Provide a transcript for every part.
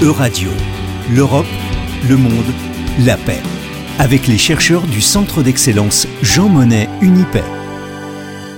Euradio, l'Europe, le monde, la paix. Avec les chercheurs du Centre d'excellence Jean Monnet Unipay.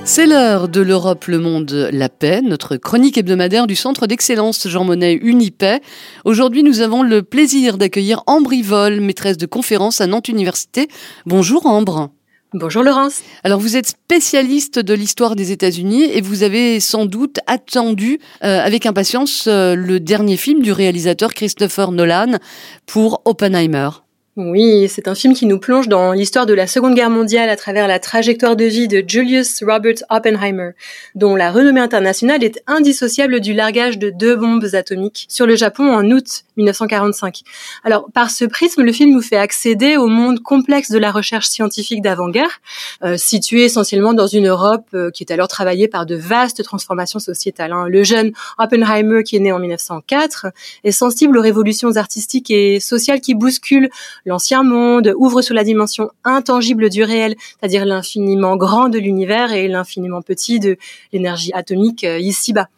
C'est l'heure de l'Europe, le monde, la paix, notre chronique hebdomadaire du Centre d'excellence Jean Monnet Unipay. Aujourd'hui, nous avons le plaisir d'accueillir Ambre Yvol, maîtresse de conférence à Nantes Université. Bonjour Ambre. Bonjour Laurence. Alors vous êtes spécialiste de l'histoire des États-Unis et vous avez sans doute attendu euh, avec impatience euh, le dernier film du réalisateur Christopher Nolan pour Oppenheimer. Oui, c'est un film qui nous plonge dans l'histoire de la Seconde Guerre mondiale à travers la trajectoire de vie de Julius Robert Oppenheimer, dont la renommée internationale est indissociable du largage de deux bombes atomiques sur le Japon en août 1945. Alors, par ce prisme, le film nous fait accéder au monde complexe de la recherche scientifique d'avant-guerre, euh, situé essentiellement dans une Europe euh, qui est alors travaillée par de vastes transformations sociétales. Hein. Le jeune Oppenheimer, qui est né en 1904, est sensible aux révolutions artistiques et sociales qui bousculent l'ancien monde, ouvre sur la dimension intangible du réel, c'est-à-dire l'infiniment grand de l'univers et l'infiniment petit de l'énergie atomique euh, ici-bas.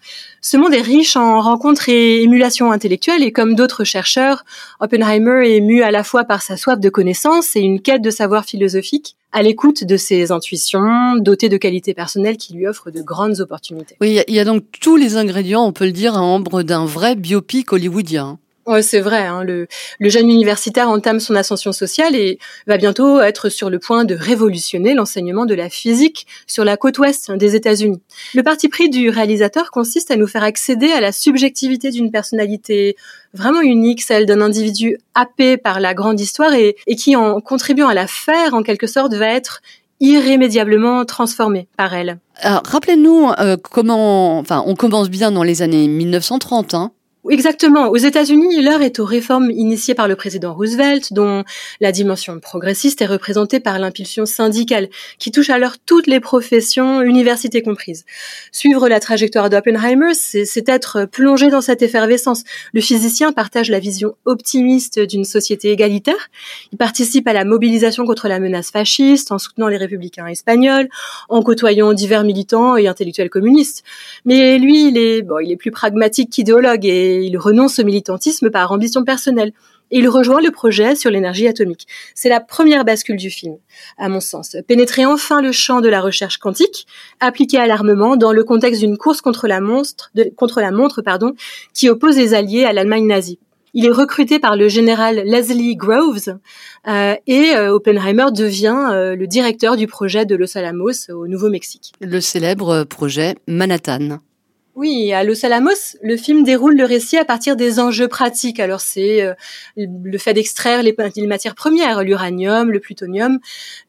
Ce monde est riche en rencontres et émulations intellectuelles et comme d'autres chercheurs, Oppenheimer est ému à la fois par sa soif de connaissance et une quête de savoir philosophique à l'écoute de ses intuitions, doté de qualités personnelles qui lui offrent de grandes opportunités. Oui, il y, a donc tous les ingrédients, on peut le dire, à ombre d'un vrai biopic hollywoodien. Ouais, c'est vrai. Hein, le, le, jeune universitaire entame son ascension sociale et va bientôt être sur le point de révolutionner l'enseignement de la physique sur la côte ouest des États-Unis. Le parti pris du réalisateur consiste à nous faire accéder à la subjectivité d'une personnalité vraiment unique, celle d'un individu happé par la grande histoire et, et qui, en contribuant à la faire, en quelque sorte, va être irrémédiablement transformé par elle. Rappelez-nous euh, comment, enfin, on commence bien dans les années 1930, hein Exactement. Aux États-Unis, l'heure est aux réformes initiées par le président Roosevelt, dont la dimension progressiste est représentée par l'impulsion syndicale, qui touche alors toutes les professions, universités comprises. Suivre la trajectoire d'Oppenheimer, c'est être plongé dans cette effervescence. Le physicien partage la vision optimiste d'une société égalitaire. Il participe à la mobilisation contre la menace fasciste, en soutenant les républicains espagnols, en côtoyant divers militants et intellectuels communistes. Mais lui, il est, bon, il est plus pragmatique qu'idéologue et il renonce au militantisme par ambition personnelle. Et il rejoint le projet sur l'énergie atomique. C'est la première bascule du film, à mon sens. Pénétrer enfin le champ de la recherche quantique, appliquée à l'armement dans le contexte d'une course contre la, montre pardon, qui oppose les Alliés à l'Allemagne nazie. Il est recruté par le général Leslie Groves euh, et euh, Oppenheimer devient euh, le directeur du projet de Los Alamos au Nouveau-Mexique. Le célèbre projet Manhattan. Oui, à Los Alamos, le film déroule le récit à partir des enjeux pratiques. Alors c'est euh, le fait d'extraire les, matières premières, l'uranium, le plutonium,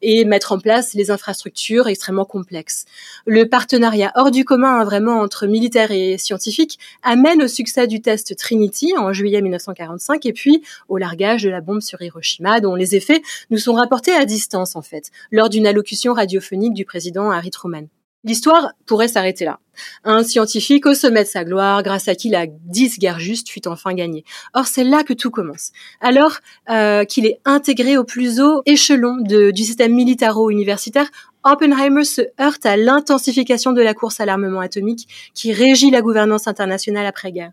et mettre en place les infrastructures extrêmement complexes. Le partenariat hors du commun, hein, vraiment entre militaires et scientifiques, amène au succès du test Trinity en juillet 1945, et puis au largage de la bombe sur Hiroshima, dont les effets nous sont rapportés à distance en fait, lors d'une allocution radiophonique du président Harry Truman. L'histoire pourrait s'arrêter là. Un scientifique au sommet de sa gloire, grâce à qui la 10 guerre juste fut enfin gagnée. Or, c'est là que tout commence. Alors euh, qu'il est intégré au plus haut échelon du système militaro-universitaire, Oppenheimer se heurte à l'intensification de la course à l'armement atomique qui régit la gouvernance internationale après-guerre.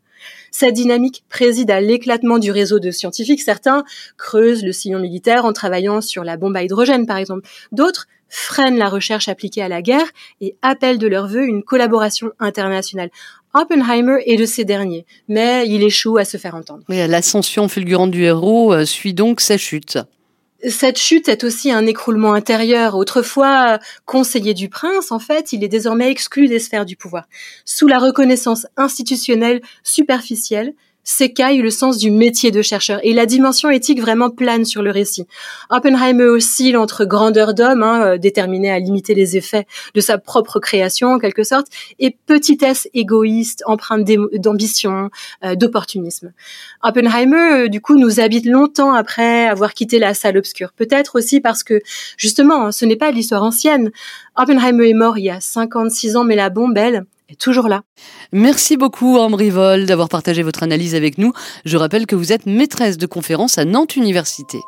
Cette dynamique préside à l'éclatement du réseau de scientifiques. Certains creusent le sillon militaire en travaillant sur la bombe à hydrogène, par exemple. D'autres freinent la recherche appliquée à la guerre et appellent de leur vœu une collaboration internationale. Oppenheimer est de ces derniers, mais il échoue à se faire entendre. L'ascension fulgurante du héros euh, suit donc sa chute. Cette chute est aussi un écroulement intérieur. Autrefois conseiller du prince, en fait, il est désormais exclu des sphères du pouvoir. Sous la reconnaissance institutionnelle superficielle, s'écaille le sens du métier de chercheur et la dimension éthique vraiment plane sur le récit. Oppenheimer oscille entre grandeur d'homme, hein, euh, déterminé à limiter les effets de sa propre création en quelque sorte, et petitesse égoïste, empreinte d'ambition, euh, d'opportunisme. Oppenheimer, euh, du coup, nous habite longtemps après avoir quitté la salle obscure. Peut-être aussi parce que, justement, hein, ce n'est pas l'histoire ancienne. Oppenheimer est mort il y a 56 ans, mais la bombe, elle, toujours là. Merci beaucoup, Ambry Vol, d'avoir partagé votre analyse avec nous. Je rappelle que vous êtes maîtresse de conférence à Nantes Université.